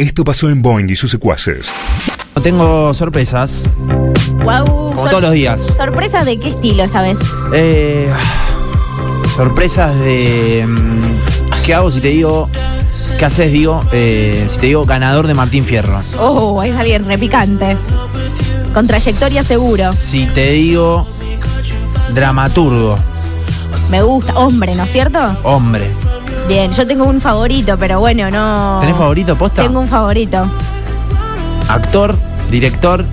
Esto pasó en Boeing y sus secuaces. Tengo sorpresas, Wow, como todos los días. ¿Sorpresa de qué estilo esta vez? Eh, sorpresas de. mm, ¿Qué hago si te digo. ¿Qué haces, digo? eh, si te digo ganador de Martín Fierro. Oh, es alguien repicante. Con trayectoria seguro. Si te digo. Dramaturgo, Me gusta. Hombre, ¿no es cierto? hombre. Bien, yo tengo un favorito, pero bueno, no. ¿Tenés favorito, posta? Tengo un favorito. Actor, director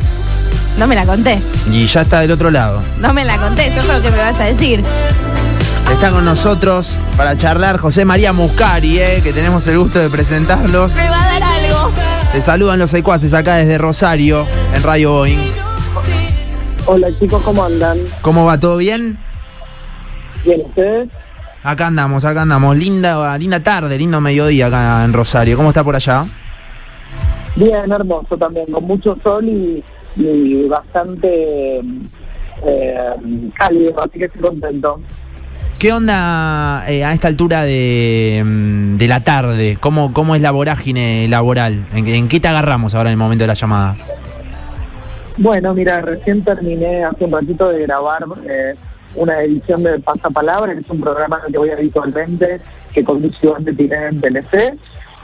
No me la contés. y ya está del otro lado. No me la contés, eso es lo que me vas a decir. Está con nosotros para charlar José María Muscari, eh, que tenemos el gusto de presentarlos. Me va a dar algo. Te saludan los secuaces acá desde Rosario, en Radio Boeing. Hola chicos, ¿cómo andan? ¿Cómo va? ¿Todo bien? ¿Bien ustedes? Acá andamos, acá andamos. Linda, linda tarde, lindo mediodía acá en Rosario. ¿Cómo está por allá? Bien, hermoso también, con mucho sol y, y bastante eh, cálido, así que estoy contento. ¿Qué onda eh, a esta altura de, mm, de la tarde? ¿Cómo, ¿Cómo es la vorágine laboral? ¿En, en qué te agarramos ahora en el momento de la llamada? Bueno, mira, recién terminé hace un ratito de grabar eh, una edición de Pasapalabra, que es un programa que voy habitualmente, que conduce de Tiné en TLC,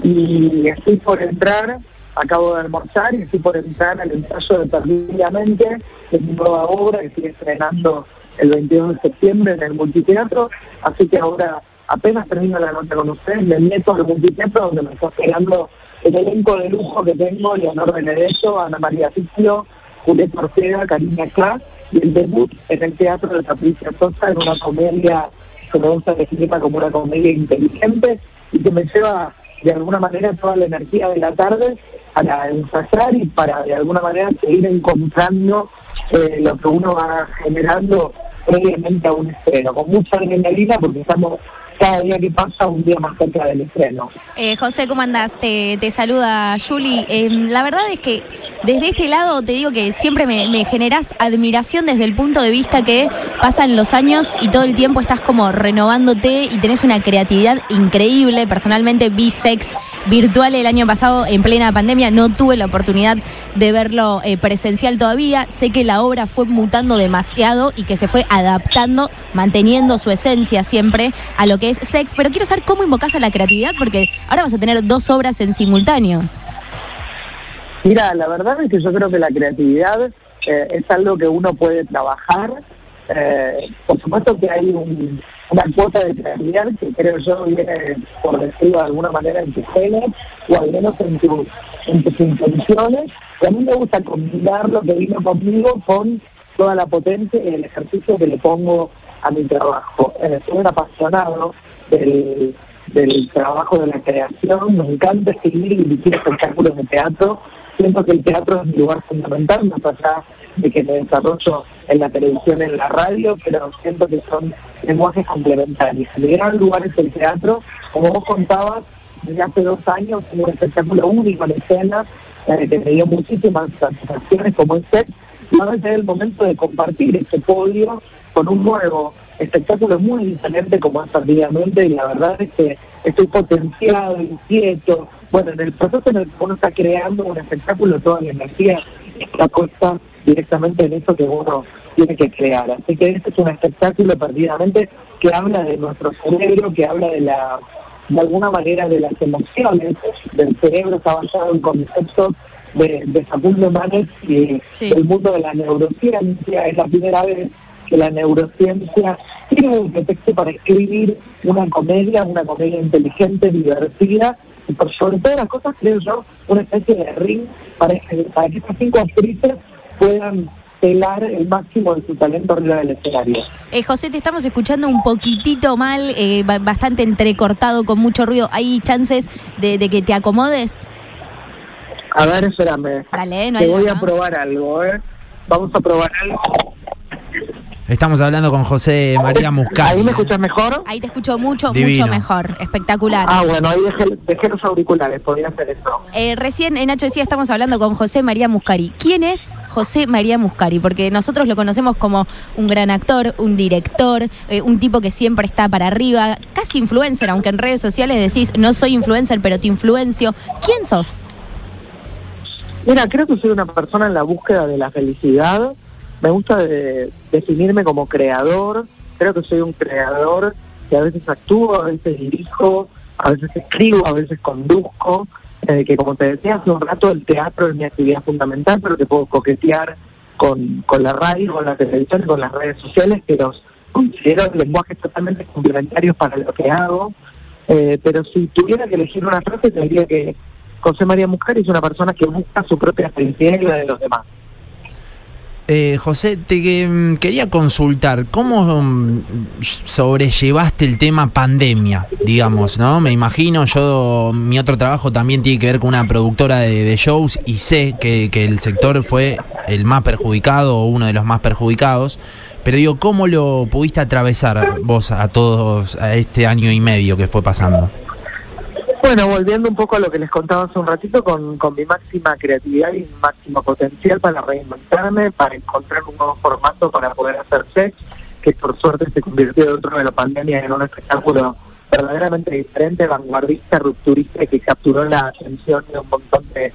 y estoy por entrar, acabo de almorzar, y estoy por entrar al ensayo de Perdidamente, que es mi nueva obra que estoy estrenando el 22 de septiembre en el multiteatro, así que ahora apenas termino la nota con ustedes, me meto al multiteatro donde me está esperando el elenco de lujo que tengo, Leonor Benedetto, Ana María Ficio, Julieta Ortega, Karina K, y el debut en el teatro de Patricia Sosa en una comedia que me gusta definirla como una comedia inteligente y que me lleva de alguna manera toda la energía de la tarde para ensayar y para de alguna manera seguir encontrando eh, lo que uno va generando previamente a un estreno, con mucha adrenalina porque estamos cada día que pasa un día más cerca del estreno. Eh, José, ¿cómo andás? Te, te saluda Juli. Eh, la verdad es que desde este lado te digo que siempre me, me generás admiración desde el punto de vista que pasan los años y todo el tiempo estás como renovándote y tenés una creatividad increíble. Personalmente vi Sex virtual el año pasado en plena pandemia. No tuve la oportunidad de verlo eh, presencial todavía. Sé que la obra fue mutando demasiado y que se fue adaptando, manteniendo su esencia siempre a lo que es Sex. Pero quiero saber cómo invocás a la creatividad porque ahora vas a tener dos obras en simultáneo. Mira, la verdad es que yo creo que la creatividad eh, es algo que uno puede trabajar. Eh, por supuesto que hay un- una cuota de creatividad que creo yo viene, por decirlo de alguna manera, en tus genes o al menos en, tu- en tus intenciones. Y a mí me gusta combinar lo que vino conmigo con toda la potencia y el ejercicio que le pongo a mi trabajo. Eh, soy un apasionado del, del trabajo de la creación, me encanta escribir y dirigir espectáculos de teatro. Siento que el teatro es mi lugar fundamental, más allá de que me desarrollo en la televisión, en la radio, pero siento que son lenguajes complementarios. Mi gran lugar es el teatro, como vos contabas, desde hace dos años tengo un espectáculo único en escena, eh, que me dio muchísimas satisfacciones como este, y ahora es el momento de compartir este podio con un nuevo espectáculo muy diferente como es Perdidamente y la verdad es que estoy potenciado, inquieto. Bueno, en el proceso en el que uno está creando un espectáculo, toda la energía está puesta directamente en eso que uno tiene que crear. Así que este es un espectáculo Perdidamente que habla de nuestro cerebro, que habla de la de alguna manera de las emociones del cerebro, está basado en conceptos de, de Facundo Manes y Sí. del mundo de la neurociencia. Es la primera vez que la neurociencia tiene un pretexto para escribir una comedia, una comedia inteligente, divertida, y por sobre todas las cosas, creo yo, una especie de ring para que, para que estas cinco actrices puedan pelar el máximo de su talento arriba del escenario. Eh, José, te estamos escuchando un poquitito mal, eh, ba- bastante entrecortado, con mucho ruido. ¿Hay chances de, de que te acomodes? A ver, espérame. Dale, no Te voy a probar algo, ¿eh? Vamos a probar algo. Estamos hablando con José María Muscari. ¿Ahí me escuchas mejor? Ahí te escucho mucho, Divino. mucho mejor. Espectacular. Ah, bueno, ahí dejé, dejé los auriculares, podría hacer eso. Eh, recién, eh, Nacho decía, estamos hablando con José María Muscari. ¿Quién es José María Muscari? Porque nosotros lo conocemos como un gran actor, un director, eh, un tipo que siempre está para arriba, casi influencer, aunque en redes sociales decís, no soy influencer, pero te influencio. ¿Quién sos? Mira, creo que soy una persona en la búsqueda de la felicidad. Me gusta de- definirme como creador. Creo que soy un creador que a veces actúo, a veces dirijo, a veces escribo, a veces conduzco. Eh, que como te decía hace un rato, el teatro es mi actividad fundamental, pero que puedo coquetear con, con la radio, con la televisión con las redes sociales, que los considero lenguajes totalmente complementarios para lo que hago. Eh, pero si tuviera que elegir una frase, te diría que José María Mujer es una persona que busca su propia felicidad y la de los demás. Eh, José, te mm, quería consultar, ¿cómo mm, sobrellevaste el tema pandemia, digamos, no? Me imagino, yo, mi otro trabajo también tiene que ver con una productora de, de shows y sé que, que el sector fue el más perjudicado o uno de los más perjudicados, pero digo, ¿cómo lo pudiste atravesar vos a todos, a este año y medio que fue pasando? Bueno, volviendo un poco a lo que les contaba hace un ratito, con, con mi máxima creatividad y mi máximo potencial para reinventarme, para encontrar un nuevo formato para poder hacer sex, que por suerte se convirtió dentro de la pandemia en un espectáculo verdaderamente diferente, vanguardista, rupturista, que capturó la atención de un montón de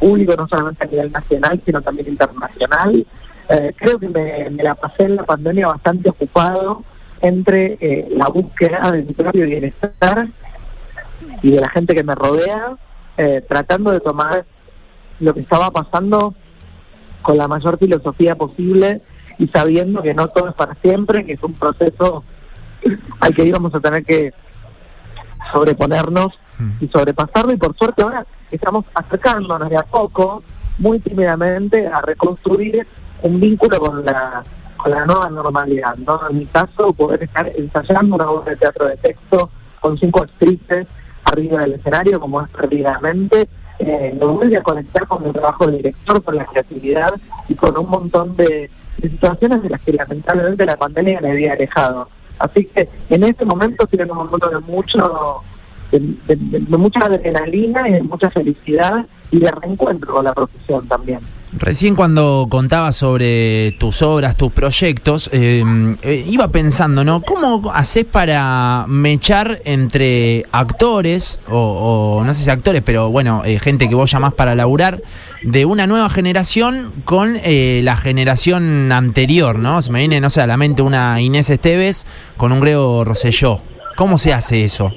público, no solamente a nivel nacional, sino también internacional. Eh, creo que me, me la pasé en la pandemia bastante ocupado entre eh, la búsqueda de mi propio bienestar y de la gente que me rodea, eh, tratando de tomar lo que estaba pasando con la mayor filosofía posible y sabiendo que no todo es para siempre, que es un proceso al que íbamos a tener que sobreponernos y sobrepasarlo y por suerte ahora estamos acercándonos de a poco, muy tímidamente, a reconstruir un vínculo con la con la nueva normalidad, ¿no? En mi caso, poder estar ensayando una obra de teatro de texto con cinco actrices arriba del escenario, como es perdidamente, eh, me vuelve a conectar con mi trabajo de director, con la creatividad y con un montón de, situaciones de las que lamentablemente la pandemia me había alejado. Así que en este momento en un momento de mucho de, mucha adrenalina y de mucha felicidad y de reencuentro con la profesión también. Recién cuando contabas sobre tus obras, tus proyectos, eh, eh, iba pensando, ¿no? ¿Cómo haces para mechar entre actores, o, o no sé si actores, pero bueno, eh, gente que vos llamás para laburar, de una nueva generación con eh, la generación anterior, ¿no? Se me viene, no sé, a la mente una Inés Esteves con un Grego Rosselló. ¿Cómo se hace eso?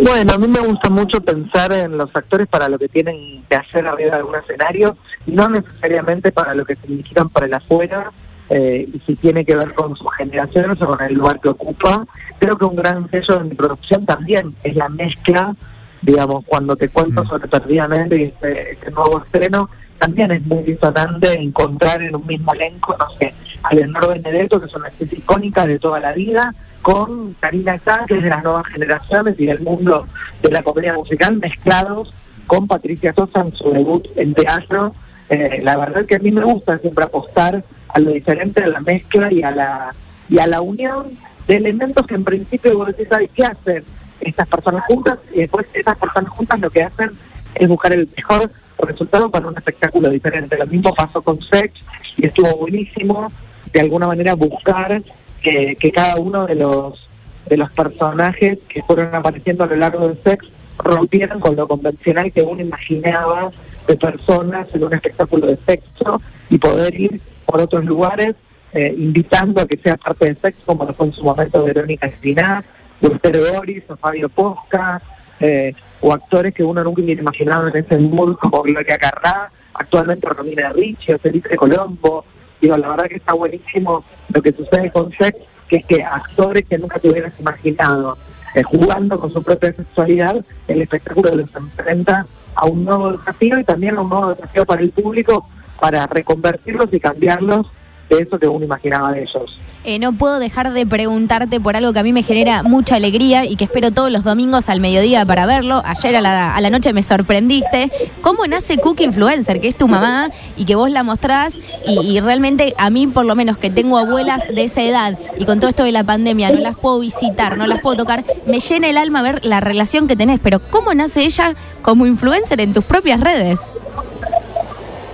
Bueno, a mí me gusta mucho pensar en los actores para lo que tienen que hacer arriba de algún escenario, y no necesariamente para lo que significan para el afuera, eh, y si tiene que ver con sus generaciones o con el lugar que ocupa. Creo que un gran sello de mi producción también es la mezcla, digamos, cuando te cuento Mm. sobre Perdidamente y este, este nuevo estreno, también es muy disonante encontrar en un mismo elenco, no sé, a Leonardo Benedetto, que es una actriz icónica de toda la vida, con Karina Sá, que es de las nuevas generaciones y del mundo de la comedia musical, mezclados con Patricia Sosa en su debut en teatro. Eh, la verdad que a mí me gusta siempre apostar a lo diferente, a la mezcla y a la y a la unión de elementos que en principio vos decís, ¿sabes qué hacen estas personas juntas? Y después estas personas juntas lo que hacen es buscar el mejor resultado para un espectáculo diferente. Lo mismo pasó con Sex y estuvo buenísimo de alguna manera buscar que, que cada uno de los de los personajes que fueron apareciendo a lo largo del sex rompieran con lo convencional que uno imaginaba de personas en un espectáculo de sexo y poder ir por otros lugares eh, invitando a que sea parte del sexo como lo fue en su momento Verónica Espinaz, Gustavo Boris o Fabio Posca eh, o actores que uno nunca hubiera imaginado en ese mundo como Gloria Carrá, actualmente Romina Ricci o Felipe Colombo. Digo, la verdad que está buenísimo lo que sucede con Sex, que es que actores que nunca te hubieras imaginado eh, jugando con su propia sexualidad, el espectáculo los enfrenta a un nuevo desafío y también a un nuevo desafío para el público para reconvertirlos y cambiarlos de eso que uno imaginaba de ellos. Eh, no puedo dejar de preguntarte por algo que a mí me genera mucha alegría y que espero todos los domingos al mediodía para verlo. Ayer a la, a la noche me sorprendiste. ¿Cómo nace Cookie Influencer, que es tu mamá y que vos la mostrás? Y, y realmente a mí, por lo menos que tengo abuelas de esa edad y con todo esto de la pandemia, no las puedo visitar, no las puedo tocar, me llena el alma ver la relación que tenés. Pero ¿cómo nace ella como influencer en tus propias redes?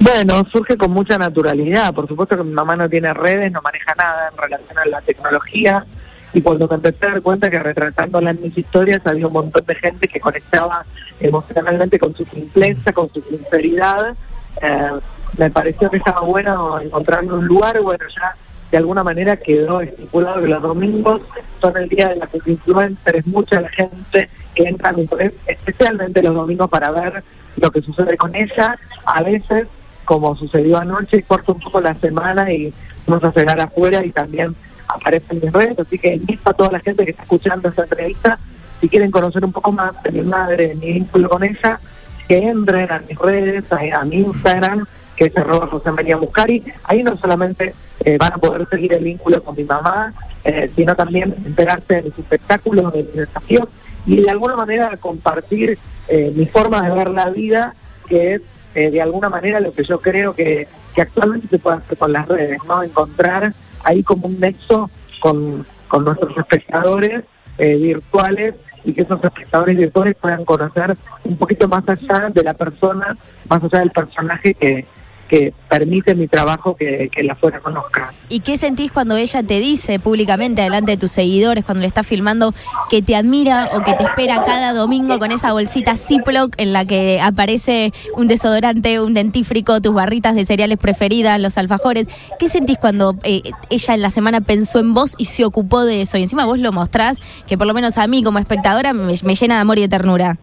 Bueno, surge con mucha naturalidad. Por supuesto que mi mamá no tiene redes, no maneja nada en relación a la tecnología. y cuando me empecé a dar cuenta que retratándola en mis historias había un montón de gente que conectaba emocionalmente con su simpleza, con su sinceridad, eh, me pareció que estaba bueno encontrar un lugar, bueno, ya de alguna manera quedó estipulado que los domingos son el día de las influencers, mucha la gente que entra a mi especialmente los domingos para ver lo que sucede con ella, a veces como sucedió anoche, corto un poco la semana y vamos a cenar afuera y también aparece en mis redes, así que invito a toda la gente que está escuchando esta entrevista, si quieren conocer un poco más de mi madre, de mi vínculo con ella, que entren a mis redes, a, a mi Instagram, que es arroba José María Muscari. Ahí no solamente eh, van a poder seguir el vínculo con mi mamá, eh, sino también enterarse de mis espectáculos, de mis desafíos y de alguna manera compartir eh, mi forma de ver la vida, que es de alguna manera lo que yo creo que, que actualmente se puede hacer con las redes, ¿no? Encontrar ahí como un nexo con, con nuestros espectadores virtuales y que esos espectadores virtuales puedan conocer un poquito más allá de la persona, más allá del personaje que, que permite mi trabajo que, que la fuera conozca. ¿Y qué sentís cuando ella te dice públicamente delante de tus seguidores, cuando le estás filmando, que te admira o que te espera cada domingo con esa bolsita Ziploc en la que aparece un desodorante, un dentífrico, tus barritas de cereales preferidas, los alfajores? ¿Qué sentís cuando eh, ella en la semana pensó en vos y se ocupó de eso? Y encima vos lo mostrás, que por lo menos a mí como espectadora me, me llena de amor y de ternura.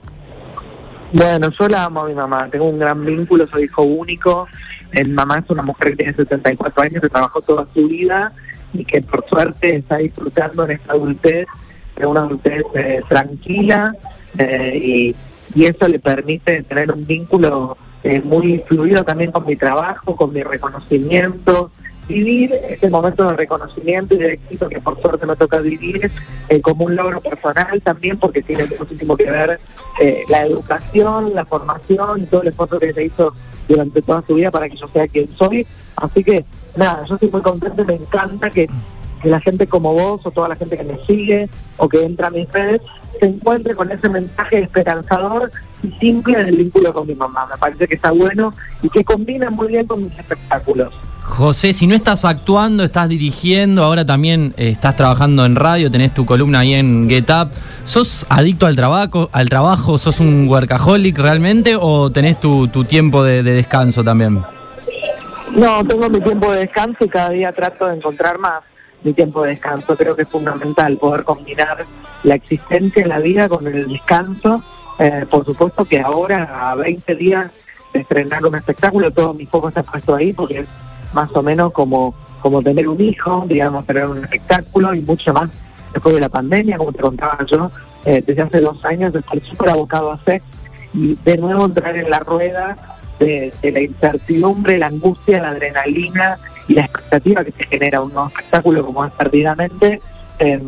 Bueno, yo la amo a mi mamá, tengo un gran vínculo, soy hijo único, mi mamá es una mujer que tiene 74 años, que trabajó toda su vida y que por suerte está disfrutando en esta adultez, de una adultez eh, tranquila eh, y, y, eso le permite tener un vínculo eh, muy fluido también con mi trabajo, con mi reconocimiento, vivir ese momento de reconocimiento y de éxito que por suerte me toca vivir eh, como un logro personal también porque tiene muchísimo que ver eh, la educación, la formación y todo el esfuerzo que se hizo durante toda su vida para que yo sea quien soy. Así que nada, yo estoy muy contento me encanta que, que la gente como vos o toda la gente que me sigue o que entra a mis redes se encuentre con ese mensaje esperanzador y simple del vínculo con mi mamá. Me parece que está bueno y que combina muy bien con mis espectáculos. José, si no estás actuando, estás dirigiendo, ahora también eh, estás trabajando en radio, tenés tu columna ahí en Get Up, ¿sos adicto al trabajo, al trabajo sos un workaholic realmente o tenés tu, tu tiempo de, de descanso también? No, tengo mi tiempo de descanso y cada día trato de encontrar más mi tiempo de descanso. Creo que es fundamental poder combinar la existencia en la vida con el descanso. Eh, por supuesto que ahora, a 20 días de estrenar un espectáculo, todo mi foco está puesto ahí porque es más o menos como, como tener un hijo, digamos, tener un espectáculo y mucho más después de la pandemia, como te contaba yo, eh, desde hace dos años estoy súper abocado a hacer y de nuevo entrar en la rueda de, de, la incertidumbre, la angustia, la adrenalina y la expectativa que se genera un nuevo espectáculo como es Perdidamente, eh,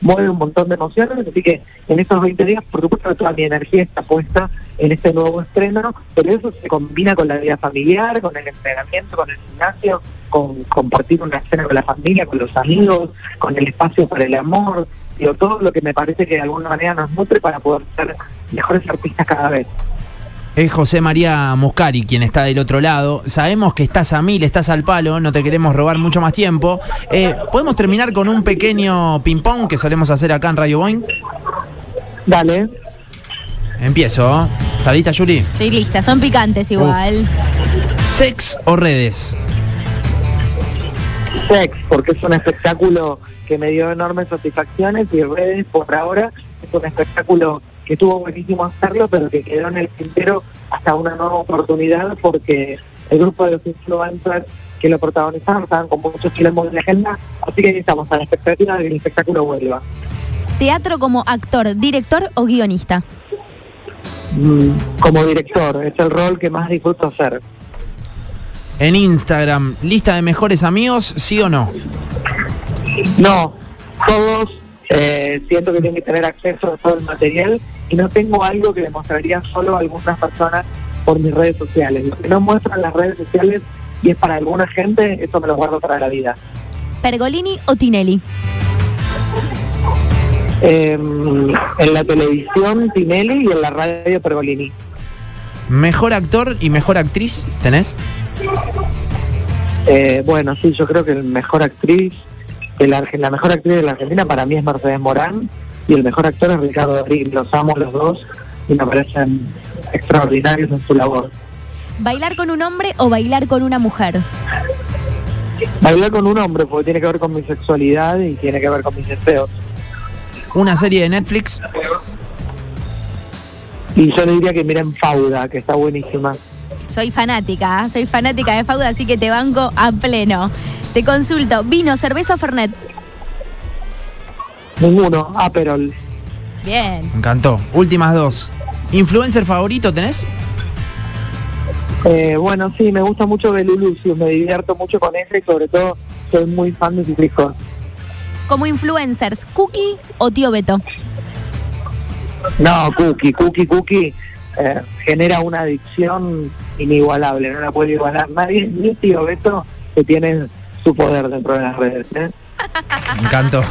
mueve un montón de emociones, así que en estos 20 días, por supuesto, toda mi energía está puesta en este nuevo estreno, pero eso se combina con la vida familiar, con el entrenamiento, con el gimnasio, con compartir una cena con la familia, con los amigos, con el espacio para el amor, digo, todo lo que me parece que de alguna manera nos nutre para poder ser mejores artistas cada vez. Es José María Muscari quien está del otro lado. Sabemos que estás a mil, estás al palo, no te queremos robar mucho más tiempo. Eh, ¿Podemos terminar con un pequeño ping-pong que solemos hacer acá en Radio Boeing? Dale. Empiezo. ¿Está lista, Yuri? Estoy lista, son picantes igual. Uf. ¿Sex o redes? Sex, porque es un espectáculo que me dio enormes satisfacciones y redes por ahora es un espectáculo que estuvo buenísimo hacerlo, pero que quedó en el tintero hasta una nueva oportunidad porque el grupo de los influencers que lo protagonizaron estaban con muchos kilómetros de agenda, así que estamos a la expectativa de que el espectáculo vuelva. ¿Teatro como actor, director o guionista? Mm, como director, es el rol que más disfruto hacer. En Instagram, lista de mejores amigos, ¿sí o no? No, todos eh, siento que tienen que tener acceso a todo el material y no tengo algo que le mostraría solo a algunas personas por mis redes sociales. Lo que no muestran las redes sociales y es para alguna gente, eso me lo guardo para la vida. ¿Pergolini o Tinelli? Eh, en la televisión Tinelli y en la radio Pergolini. ¿Mejor actor y mejor actriz tenés? Eh, bueno, sí, yo creo que el mejor actriz que la, la mejor actriz de la Argentina para mí es Mercedes Morán y el mejor actor es Ricardo Darín. Los amo los dos y me parecen extraordinarios en su labor. ¿Bailar con un hombre o bailar con una mujer? Bailar con un hombre porque tiene que ver con mi sexualidad y tiene que ver con mis deseos. Una serie de Netflix. Y yo le diría que miren Fauda, que está buenísima. Soy fanática, ¿eh? soy fanática de Fauda, así que te banco a pleno. Te consulto, vino, cerveza o Fernet. Ninguno, Aperol. Bien. Me encantó. Últimas dos. ¿Influencer favorito tenés? Eh, bueno, sí, me gusta mucho Belu Lucius, me divierto mucho con ella y sobre todo soy muy fan de sus hijos. Como influencers, ¿Cookie o Tío Beto? No, Cookie, Cookie, Cookie eh, genera una adicción inigualable, no la puede igualar nadie, ni tío Beto, que tiene su poder dentro de las redes. ¿eh? Me encantó.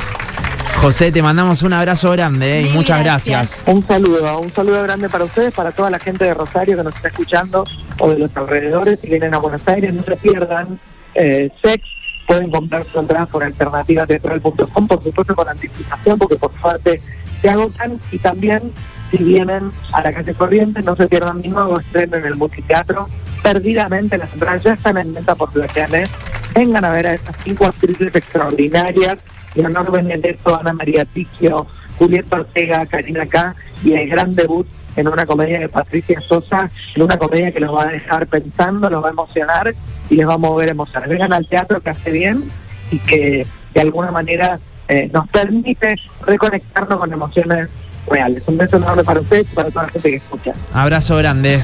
José, te mandamos un abrazo grande ¿eh? y muchas gracias. gracias. Un saludo, un saludo grande para ustedes, para toda la gente de Rosario que nos está escuchando o de los alrededores, si vienen a Buenos Aires, no se pierdan eh, Sex, pueden comprar su entrada por alternativateatral.com, por supuesto con anticipación, porque por suerte se agotan, y también si vienen a la calle Corrientes, no se pierdan mi nuevo estreno en el multiteatro, perdidamente las entradas ya están en venta por Plateanet, vengan a ver a estas cinco actrices extraordinarias, Leonor Benedetto, Ana María Ticchio, Julieta Ortega, Karina K, y el gran debut en una comedia de Patricia Sosa, en una comedia que los va a dejar pensando, los va a emocionar y les va a mover emociones. Vengan al teatro que hace bien y que de alguna manera eh, nos permite reconectarnos con emociones reales. Un beso enorme para ustedes y para toda la gente que escucha. Abrazo grande.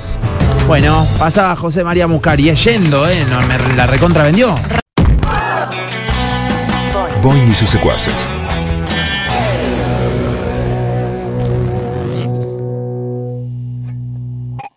Bueno, pasaba José María Muscari, es yendo, ¿eh? No, me la recontra vendió. Boing y sus secuaces.